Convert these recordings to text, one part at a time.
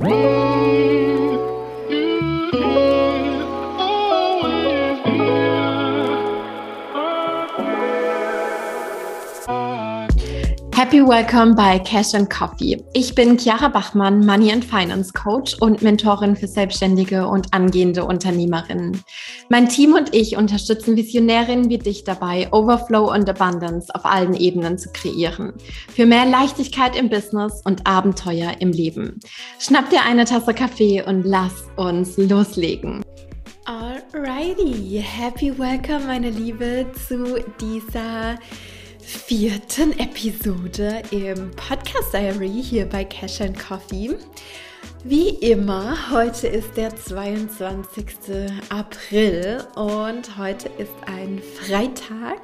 Whoa! Happy Welcome bei Cash and Coffee. Ich bin Chiara Bachmann, Money and Finance Coach und Mentorin für Selbstständige und angehende Unternehmerinnen. Mein Team und ich unterstützen Visionärinnen wie dich dabei, Overflow und Abundance auf allen Ebenen zu kreieren. Für mehr Leichtigkeit im Business und Abenteuer im Leben. Schnapp dir eine Tasse Kaffee und lass uns loslegen. Alrighty, happy welcome, meine Liebe, zu dieser vierten Episode im Podcast Diary hier bei Cash and Coffee. Wie immer, heute ist der 22. April und heute ist ein Freitag.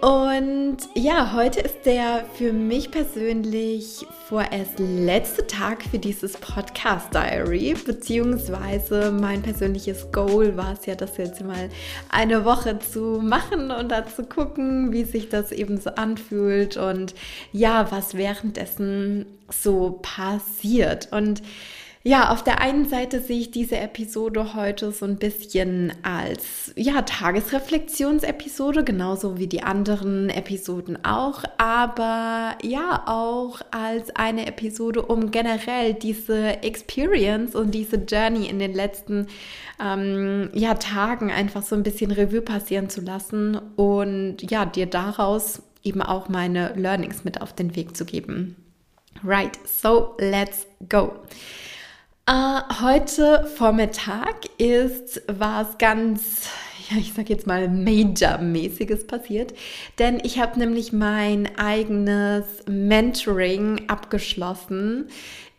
Und ja, heute ist der für mich persönlich vorerst letzte Tag für dieses Podcast Diary, beziehungsweise mein persönliches Goal war es ja, das jetzt mal eine Woche zu machen und da zu gucken, wie sich das eben so anfühlt und ja, was währenddessen so passiert. Und ja, auf der einen Seite sehe ich diese Episode heute so ein bisschen als ja, Tagesreflexionsepisode, genauso wie die anderen Episoden auch, aber ja, auch als eine Episode, um generell diese Experience und diese Journey in den letzten ähm, ja, Tagen einfach so ein bisschen Revue passieren zu lassen und ja, dir daraus eben auch meine Learnings mit auf den Weg zu geben. Right, so let's go. Uh, heute Vormittag ist was ganz, ja, ich sag jetzt mal Major-mäßiges passiert, denn ich habe nämlich mein eigenes Mentoring abgeschlossen.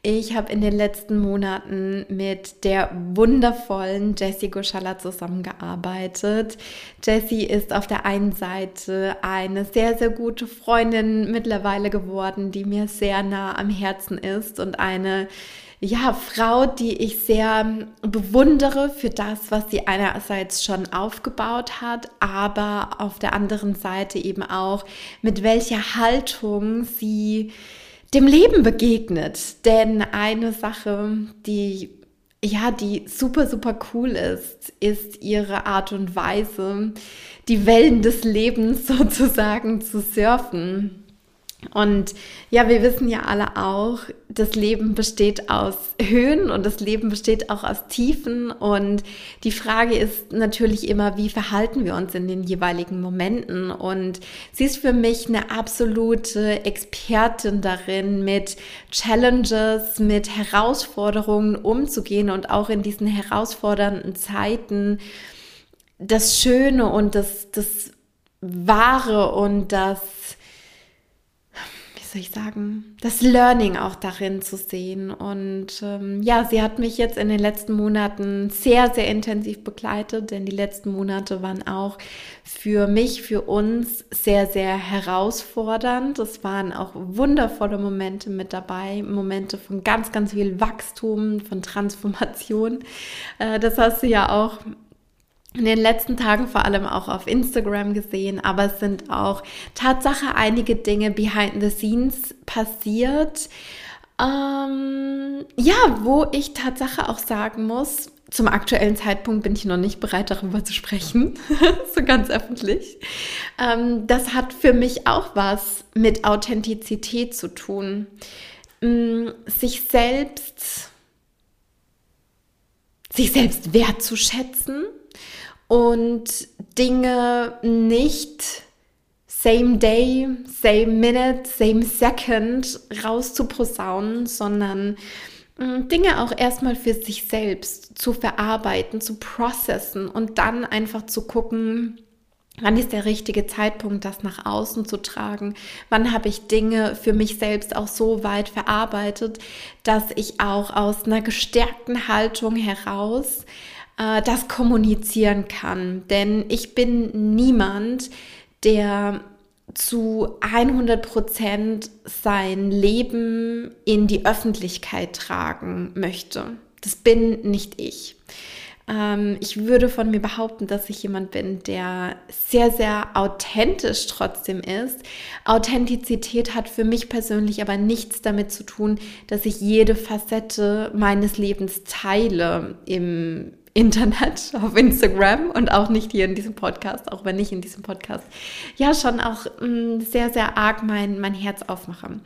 Ich habe in den letzten Monaten mit der wundervollen Jessie Goshala zusammengearbeitet. Jessie ist auf der einen Seite eine sehr, sehr gute Freundin mittlerweile geworden, die mir sehr nah am Herzen ist und eine ja, Frau, die ich sehr bewundere für das, was sie einerseits schon aufgebaut hat, aber auf der anderen Seite eben auch, mit welcher Haltung sie dem Leben begegnet. Denn eine Sache, die ja, die super, super cool ist, ist ihre Art und Weise, die Wellen des Lebens sozusagen zu surfen. Und ja, wir wissen ja alle auch, das Leben besteht aus Höhen und das Leben besteht auch aus Tiefen. Und die Frage ist natürlich immer, wie verhalten wir uns in den jeweiligen Momenten? Und sie ist für mich eine absolute Expertin darin, mit Challenges, mit Herausforderungen umzugehen und auch in diesen herausfordernden Zeiten das Schöne und das, das Wahre und das soll ich sagen, das Learning auch darin zu sehen. Und ähm, ja, sie hat mich jetzt in den letzten Monaten sehr, sehr intensiv begleitet, denn die letzten Monate waren auch für mich, für uns sehr, sehr herausfordernd. Es waren auch wundervolle Momente mit dabei, Momente von ganz, ganz viel Wachstum, von Transformation. Äh, das hast du ja auch in den letzten Tagen vor allem auch auf Instagram gesehen, aber es sind auch Tatsache einige Dinge behind the scenes passiert. Ähm, ja, wo ich Tatsache auch sagen muss, zum aktuellen Zeitpunkt bin ich noch nicht bereit, darüber zu sprechen, so ganz öffentlich. Ähm, das hat für mich auch was mit Authentizität zu tun. Ähm, sich selbst, sich selbst wertzuschätzen und Dinge nicht same day, same minute, same second rauszuposaunen, sondern mm, Dinge auch erstmal für sich selbst zu verarbeiten, zu processen und dann einfach zu gucken, wann ist der richtige Zeitpunkt, das nach außen zu tragen, wann habe ich Dinge für mich selbst auch so weit verarbeitet, dass ich auch aus einer gestärkten Haltung heraus äh, das kommunizieren kann. Denn ich bin niemand, der zu 100 Prozent sein Leben in die Öffentlichkeit tragen möchte. Das bin nicht ich. Ähm, ich würde von mir behaupten, dass ich jemand bin, der sehr, sehr authentisch trotzdem ist. Authentizität hat für mich persönlich aber nichts damit zu tun, dass ich jede Facette meines Lebens teile im Internet, auf Instagram und auch nicht hier in diesem Podcast, auch wenn ich in diesem Podcast ja schon auch mh, mm, sehr, sehr arg mein, mein Herz aufmache.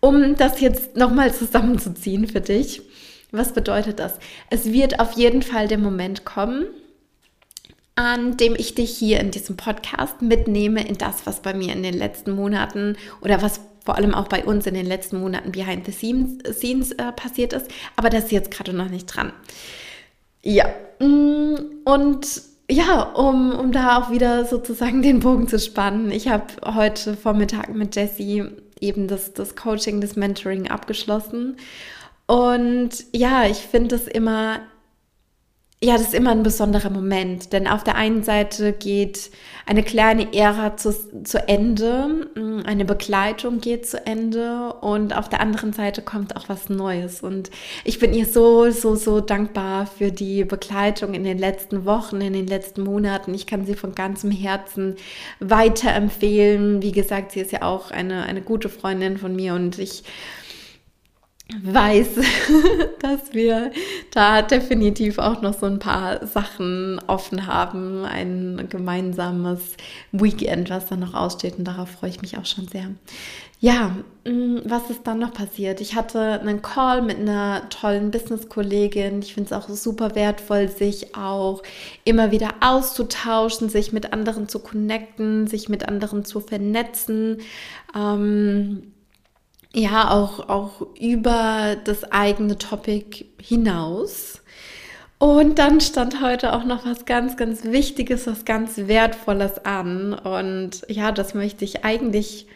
Um das jetzt nochmal zusammenzuziehen für dich, was bedeutet das? Es wird auf jeden Fall der Moment kommen, an dem ich dich hier in diesem Podcast mitnehme in das, was bei mir in den letzten Monaten oder was vor allem auch bei uns in den letzten Monaten behind the scenes, äh, passiert ist. Aber das ist jetzt gerade noch nicht dran. Ja, mm, und ja, um, um da auch wieder sozusagen den Bogen zu spannen. Ich habe heute Vormittag mit Jessie eben das, das Coaching, das Mentoring abgeschlossen. Und ja, ich finde es immer ja, das ist immer ein besonderer Moment, denn auf der einen Seite geht eine kleine Ära zu, zu Ende, mm, eine Begleitung geht zu Ende und auf der anderen Seite kommt auch was Neues. Und ich bin ihr so, so, so dankbar für die Begleitung in den letzten Wochen, in den letzten Monaten. Ich kann sie von ganzem Herzen weiterempfehlen. Wie gesagt, sie ist ja auch eine, eine gute Freundin von mir und ich weiß, dass wir da definitiv auch noch so ein paar Sachen offen haben. Ein gemeinsames Weekend, was dann noch aussteht und darauf freue ich mich auch schon sehr. Ja, mm, was ist dann noch passiert? Ich hatte einen Call mit einer tollen Business-Kollegin. Ich finde es auch super wertvoll, sich auch immer wieder auszutauschen, sich mit anderen zu connecten, sich mit anderen zu vernetzen. Ähm, ja auch, auch über das eigene Topic hinaus. Und dann stand heute auch noch was ganz, ganz Wichtiges, was ganz Wertvolles an. Und ja, das möchte ich eigentlich,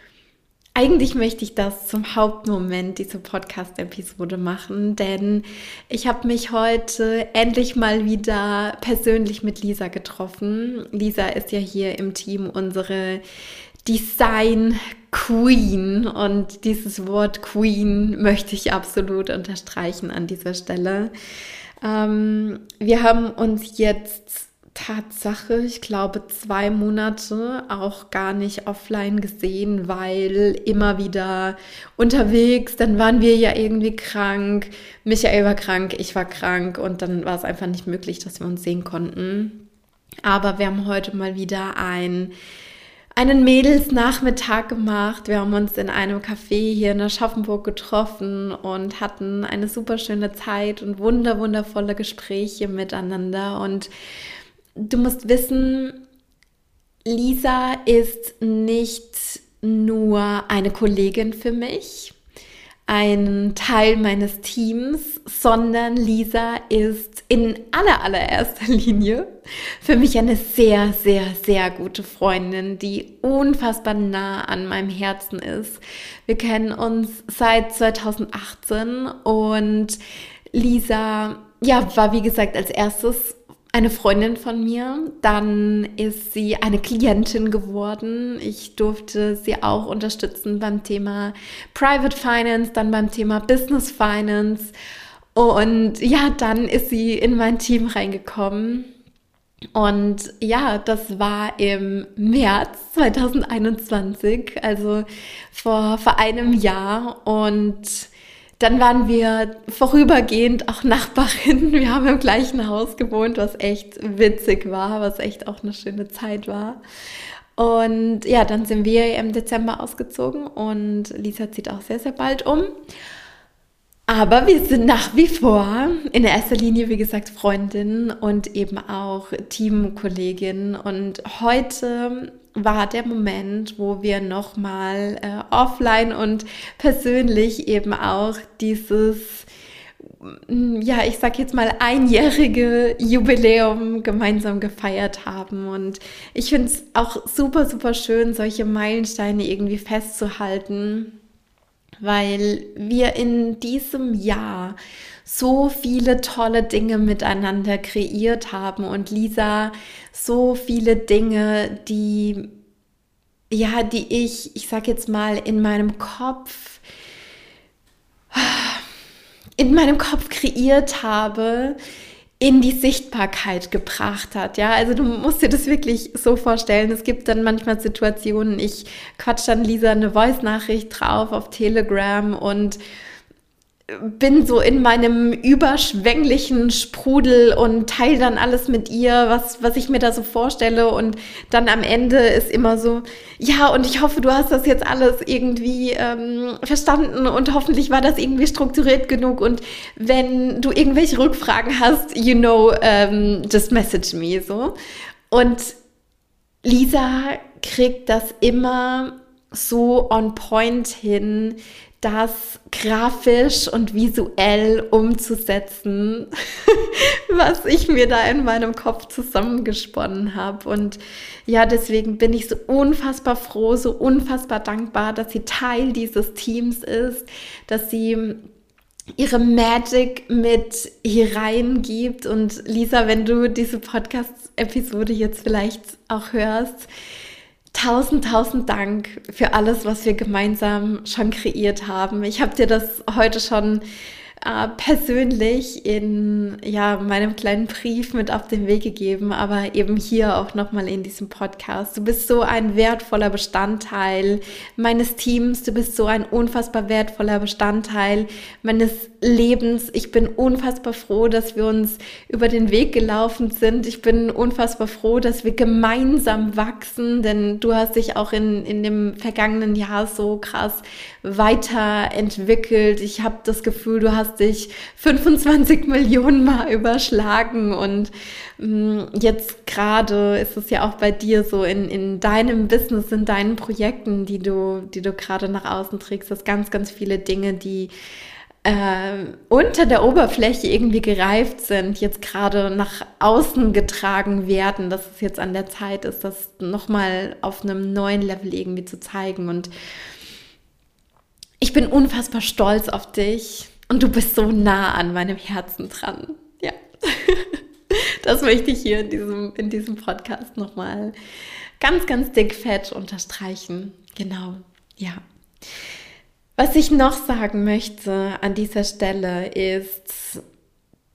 eigentlich möchte ich das zum Hauptmoment dieser Podcast-Episode machen, denn ich habe mich heute endlich mal wieder persönlich mit Lisa getroffen. Lisa ist ja hier im Team unsere Design Queen und dieses Wort Queen möchte ich absolut unterstreichen an dieser Stelle. Ähm, wir haben uns jetzt Tatsache, ich glaube, zwei Monate auch gar nicht offline gesehen, weil immer wieder unterwegs, dann waren wir ja irgendwie krank, Michael war krank, ich war krank und dann war es einfach nicht möglich, dass wir uns sehen konnten. Aber wir haben heute mal wieder ein einen Mädelsnachmittag gemacht. Wir haben uns in einem Café hier in Aschaffenburg getroffen und hatten eine super schöne Zeit und wunder wundervolle Gespräche miteinander. Und du musst wissen, Lisa ist nicht nur eine Kollegin für mich, ein Teil meines Teams, sondern Lisa ist in aller allererster Linie für mich eine sehr, sehr, sehr gute Freundin, die unfassbar nah an meinem Herzen ist. Wir kennen uns seit 2018 und Lisa, ja, war wie gesagt als erstes eine Freundin von mir. Dann ist sie eine Klientin geworden. Ich durfte sie auch unterstützen beim Thema Private Finance, dann beim Thema Business Finance. Und ja, dann ist sie in mein Team reingekommen. Und ja, das war im März 2021, also vor, vor einem Jahr. Und dann waren wir vorübergehend auch Nachbarinnen. Wir haben im gleichen Haus gewohnt, was echt witzig war, was echt auch eine schöne Zeit war. Und ja, dann sind wir im Dezember ausgezogen und Lisa zieht auch sehr, sehr bald um. Aber wir sind nach wie vor in erster Linie, wie gesagt, Freundinnen und eben auch Teamkollegin. Und heute war der Moment, wo wir nochmal äh, offline und persönlich eben auch dieses, mm, ja, ich sag jetzt mal einjährige Jubiläum gemeinsam gefeiert haben. Und ich finde es auch super, super schön, solche Meilensteine irgendwie festzuhalten weil wir in diesem Jahr so viele tolle Dinge miteinander kreiert haben und Lisa so viele Dinge, die ja, die ich, ich sag jetzt mal in meinem Kopf in meinem Kopf kreiert habe, in die Sichtbarkeit gebracht hat. Ja, also du musst dir das wirklich so vorstellen. Es gibt dann manchmal Situationen, ich quatsch dann Lisa eine Voice-Nachricht drauf auf Telegram und bin so in meinem überschwänglichen Sprudel und teile dann alles mit ihr, was, was ich mir da so vorstelle. Und dann am Ende ist immer so, ja, und ich hoffe, du hast das jetzt alles irgendwie ähm, verstanden und hoffentlich war das irgendwie strukturiert genug. Und wenn du irgendwelche Rückfragen hast, you know, ähm, just message me so. Und Lisa kriegt das immer so on point hin, das grafisch und visuell umzusetzen, was ich mir da in meinem Kopf zusammengesponnen habe. Und ja, deswegen bin ich so unfassbar froh, so unfassbar dankbar, dass sie Teil dieses Teams ist, dass sie ihre Magic mit hier reingibt. Und Lisa, wenn du diese Podcast-Episode jetzt vielleicht auch hörst, Tausend, tausend Dank für alles, was wir gemeinsam schon kreiert haben. Ich habe dir das heute schon äh, persönlich in ja, meinem kleinen Brief mit auf den Weg gegeben, aber eben hier auch nochmal in diesem Podcast. Du bist so ein wertvoller Bestandteil meines Teams, du bist so ein unfassbar wertvoller Bestandteil meines Lebens. Ich bin unfassbar froh, dass wir uns über den Weg gelaufen sind. Ich bin unfassbar froh, dass wir gemeinsam wachsen, denn du hast dich auch in, in dem vergangenen Jahr so krass weiterentwickelt. Ich habe das Gefühl, du hast dich 25 Millionen Mal überschlagen. Und mh, mm, jetzt gerade ist es ja auch bei dir so in, in deinem Business, in deinen Projekten, die du, die du gerade nach außen trägst, dass ganz, ganz viele Dinge, die äh, unter der Oberfläche irgendwie gereift sind, jetzt gerade nach außen getragen werden, dass es jetzt an der Zeit ist, das nochmal auf einem neuen Level irgendwie zu zeigen. Und ich bin unfassbar stolz auf dich und du bist so nah an meinem Herzen dran. Ja. Das möchte ich hier in diesem, in diesem Podcast nochmal ganz, ganz dick fett unterstreichen. Genau. Ja. Was ich noch sagen möchte an dieser Stelle ist,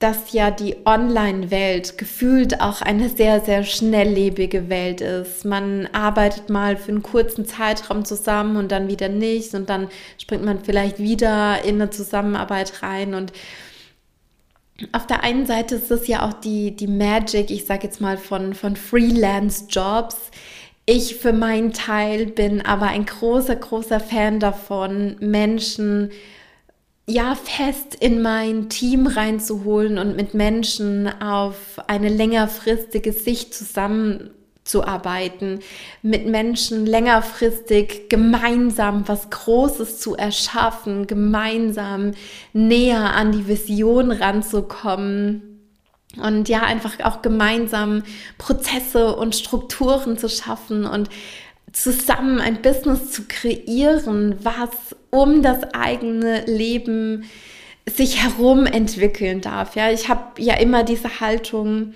dass ja die Online-Welt gefühlt auch eine sehr, sehr schnelllebige Welt ist. Man arbeitet mal für einen kurzen Zeitraum zusammen und dann wieder nicht und dann springt man vielleicht wieder in eine Zusammenarbeit rein und auf der einen Seite ist es ja auch die, die Magic, ich sage jetzt mal von, von Freelance-Jobs. Ich für meinen Teil bin aber ein großer, großer Fan davon, Menschen ja fest in mein Team reinzuholen und mit Menschen auf eine längerfristige Sicht zusammenzuarbeiten, mit Menschen längerfristig gemeinsam was Großes zu erschaffen, gemeinsam näher an die Vision ranzukommen. Und ja, einfach auch gemeinsam Prozesse und Strukturen zu schaffen und zusammen ein Business zu kreieren, was um das eigene Leben sich herum entwickeln darf. Ja, ich habe ja immer diese Haltung,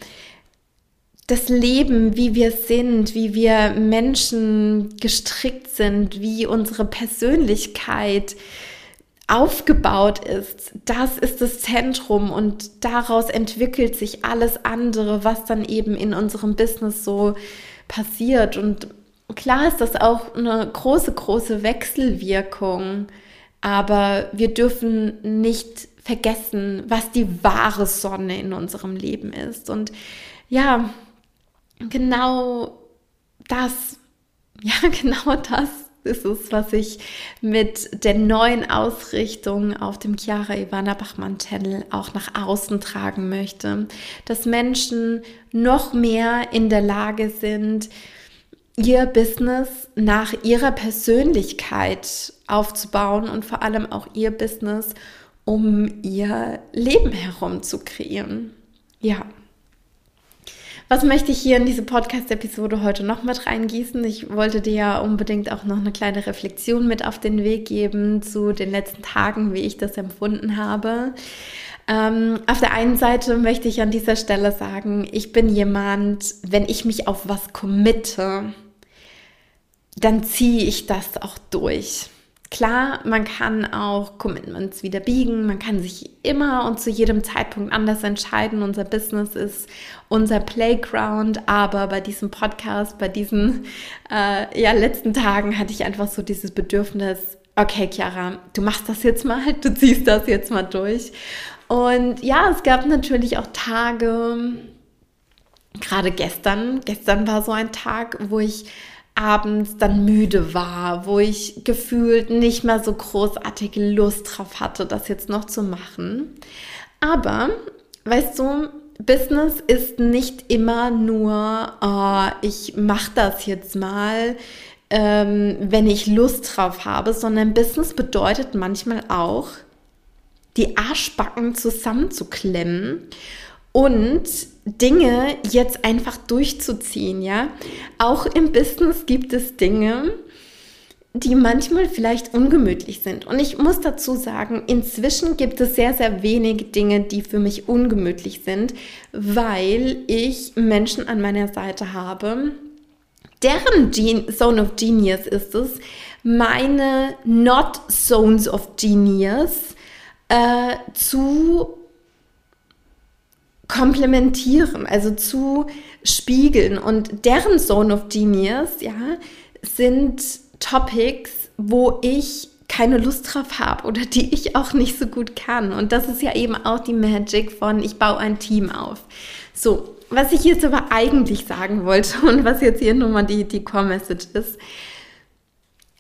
das Leben, wie wir sind, wie wir Menschen gestrickt sind, wie unsere Persönlichkeit aufgebaut ist, das ist das Zentrum und daraus entwickelt sich alles andere, was dann eben in unserem Business so passiert. Und klar ist das auch eine große, große Wechselwirkung, aber wir dürfen nicht vergessen, was die wahre Sonne in unserem Leben ist. Und ja, genau das, ja, genau das ist es, was ich mit der neuen Ausrichtung auf dem Chiara Ivana Bachmann Channel auch nach außen tragen möchte. Dass Menschen noch mehr in der Lage sind, ihr Business nach ihrer Persönlichkeit aufzubauen und vor allem auch ihr Business um ihr Leben herum zu kreieren. Ja. Was möchte ich hier in diese Podcast-Episode heute noch mit reingießen? Ich wollte dir ja unbedingt auch noch eine kleine Reflexion mit auf den Weg geben zu den letzten Tagen, wie ich das empfunden habe. Ähm, auf der einen Seite möchte ich an dieser Stelle sagen, ich bin jemand, wenn ich mich auf was committe, dann ziehe ich das auch durch. Klar, man kann auch Commitments wieder biegen, man kann sich immer und zu jedem Zeitpunkt anders entscheiden. Unser Business ist unser Playground, aber bei diesem Podcast, bei diesen äh, ja, letzten Tagen hatte ich einfach so dieses Bedürfnis, okay, Chiara, du machst das jetzt mal, du ziehst das jetzt mal durch. Und ja, es gab natürlich auch Tage, gerade gestern, gestern war so ein Tag, wo ich abends dann müde war, wo ich gefühlt nicht mehr so großartige Lust drauf hatte, das jetzt noch zu machen. Aber, weißt du, Business ist nicht immer nur, oh, ich mache das jetzt mal, ähm, wenn ich Lust drauf habe, sondern Business bedeutet manchmal auch, die Arschbacken zusammenzuklemmen und Dinge jetzt einfach durchzuziehen, ja. Auch im Business gibt es Dinge, die manchmal vielleicht ungemütlich sind. Und ich muss dazu sagen, inzwischen gibt es sehr, sehr wenig Dinge, die für mich ungemütlich sind, weil ich Menschen an meiner Seite habe, deren Gen Zone of Genius ist es, meine Not Zones of Genius äh, zu komplementieren, also zu spiegeln. Und deren Zone of Genius, ja, sind Topics, wo ich keine Lust drauf habe oder die ich auch nicht so gut kann. Und das ist ja eben auch die Magic von ich baue ein Team auf. So, was ich jetzt aber eigentlich sagen wollte und was jetzt hier nochmal die, die Core-Message ist,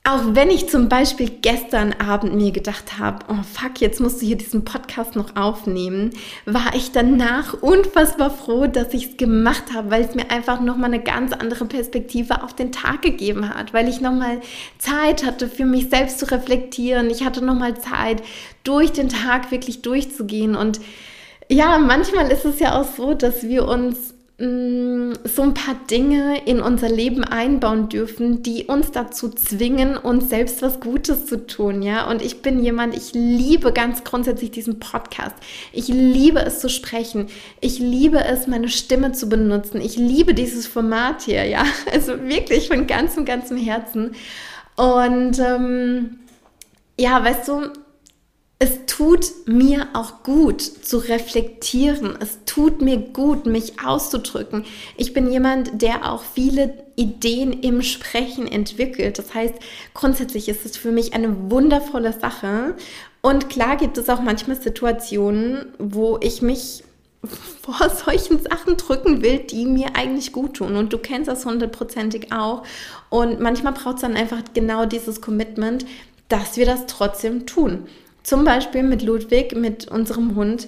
auch wenn ich zum Beispiel gestern Abend mir gedacht habe, oh fuck, jetzt musst du hier diesen Podcast noch aufnehmen, war ich danach unfassbar froh, dass ich es gemacht habe, weil es mir einfach nochmal eine ganz andere Perspektive auf den Tag gegeben hat, weil ich nochmal Zeit hatte, für mich selbst zu reflektieren. Ich hatte nochmal Zeit, durch den Tag wirklich durchzugehen. Und ja, manchmal ist es ja auch so, dass wir uns so ein paar Dinge in unser Leben einbauen dürfen, die uns dazu zwingen, uns selbst was Gutes zu tun, ja. Und ich bin jemand, ich liebe ganz grundsätzlich diesen Podcast. Ich liebe es zu sprechen. Ich liebe es, meine Stimme zu benutzen. Ich liebe dieses Format hier, ja. Also wirklich von ganzem, ganzem Herzen. Und ähm, ja, weißt du, es tut mir auch gut zu reflektieren. Es tut mir gut, mich auszudrücken. Ich bin jemand, der auch viele Ideen im Sprechen entwickelt. Das heißt, grundsätzlich ist es für mich eine wundervolle Sache. Und klar gibt es auch manchmal Situationen, wo ich mich vor solchen Sachen drücken will, die mir eigentlich gut tun. Und du kennst das hundertprozentig auch. Und manchmal braucht es dann einfach genau dieses Commitment, dass wir das trotzdem tun. Zum Beispiel mit Ludwig, mit unserem Hund.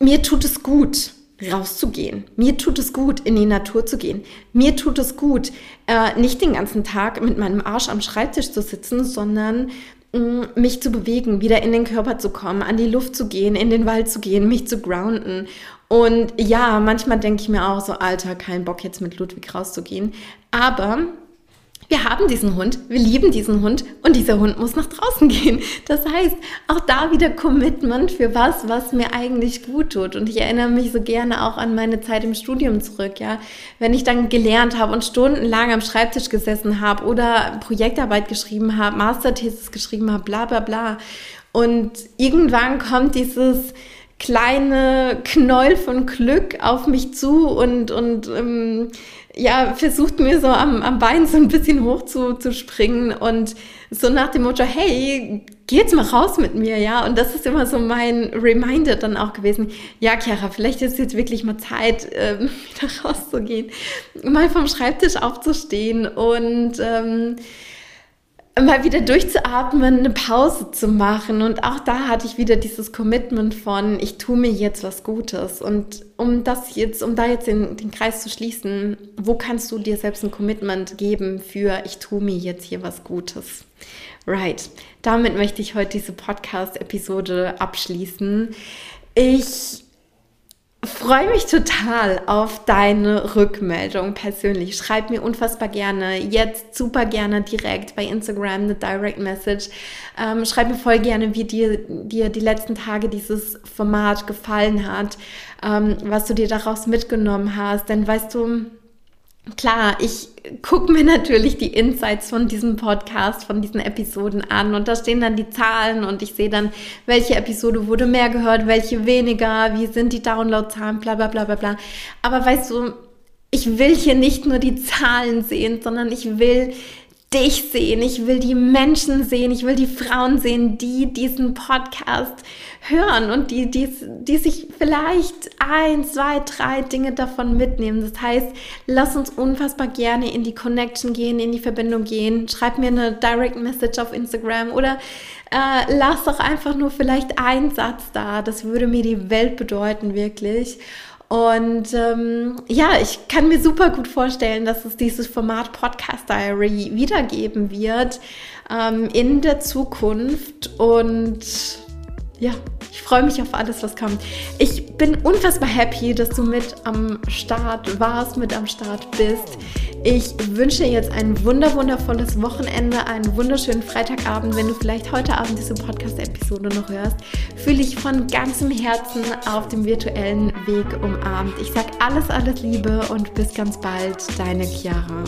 Mir tut es gut, rauszugehen. Mir tut es gut, in die Natur zu gehen. Mir tut es gut, äh, nicht den ganzen Tag mit meinem Arsch am Schreibtisch zu sitzen, sondern mm, mich zu bewegen, wieder in den Körper zu kommen, an die Luft zu gehen, in den Wald zu gehen, mich zu grounden. Und ja, manchmal denke ich mir auch so, Alter, kein Bock jetzt mit Ludwig rauszugehen. Aber wir haben diesen Hund, wir lieben diesen Hund und dieser Hund muss nach draußen gehen. Das heißt, auch da wieder Commitment für was, was mir eigentlich gut tut. Und ich erinnere mich so gerne auch an meine Zeit im Studium zurück, ja. Wenn ich dann gelernt habe und stundenlang am Schreibtisch gesessen habe oder Projektarbeit geschrieben habe, Masterthesis geschrieben habe, bla bla bla. Und irgendwann kommt dieses, kleine Knoll von Glück auf mich zu und, und ähm, ja, versucht mir so am, am Bein so ein bisschen hoch zu, zu springen und so nach dem Motto, hey, geh jetzt mal raus mit mir, ja. Und das ist immer so mein Reminder dann auch gewesen. Ja, Chiara, vielleicht ist jetzt wirklich mal Zeit, ähm, wieder rauszugehen, mal vom Schreibtisch aufzustehen und ähm, mal wieder durchzuatmen, eine Pause zu machen. Und auch da hatte ich wieder dieses Commitment von, ich tue mir jetzt was Gutes. Und um das jetzt, um da jetzt den, den Kreis zu schließen, wo kannst du dir selbst ein Commitment geben für, ich tue mir jetzt hier was Gutes? Right. Damit möchte ich heute diese Podcast-Episode abschließen. Ich freue mich total auf deine Rückmeldung persönlich. Schreib mir unfassbar gerne, jetzt super gerne direkt bei Instagram eine Direct Message. Ähm, schreib mir voll gerne, wie dir, dir die letzten Tage dieses Format gefallen hat, ähm, was du dir daraus mitgenommen hast. Denn weißt du, klar, ich gucke mir natürlich die Insights von diesem Podcast, von diesen Episoden an und da stehen dann die Zahlen und ich sehe dann, welche Episode wurde mehr gehört, welche weniger, wie sind die Downloadzahlen, bla bla bla bla bla. Aber weißt du, ich will hier nicht nur die Zahlen sehen, sondern ich will dich sehen, ich will die Menschen sehen, ich will die Frauen sehen, die diesen Podcast hören und die, die, die sich vielleicht ein, zwei, drei Dinge davon mitnehmen. Das heißt, lass uns unfassbar gerne in die Connection gehen, in die Verbindung gehen. Schreib mir eine Direct Message auf Instagram oder äh, lass doch einfach nur vielleicht einen Satz da. Das würde mir die Welt bedeuten, wirklich. Und ähm, ja, ich kann mir super gut vorstellen, dass es dieses Format Podcast Diary wiedergeben wird ähm, in der Zukunft. Und ja, ich freue mich auf alles, was kommt. Ich bin unfassbar happy, dass du mit am Start warst, mit am Start bist. Ich wünsche jetzt ein wunder wundervolles Wochenende, einen wunderschönen Freitagabend. Wenn du vielleicht heute Abend diese Podcast-Episode noch hörst, fühle ich von ganzem Herzen auf dem virtuellen Weg umarmt. Ich sage alles, alles Liebe und bis ganz bald, deine Chiara.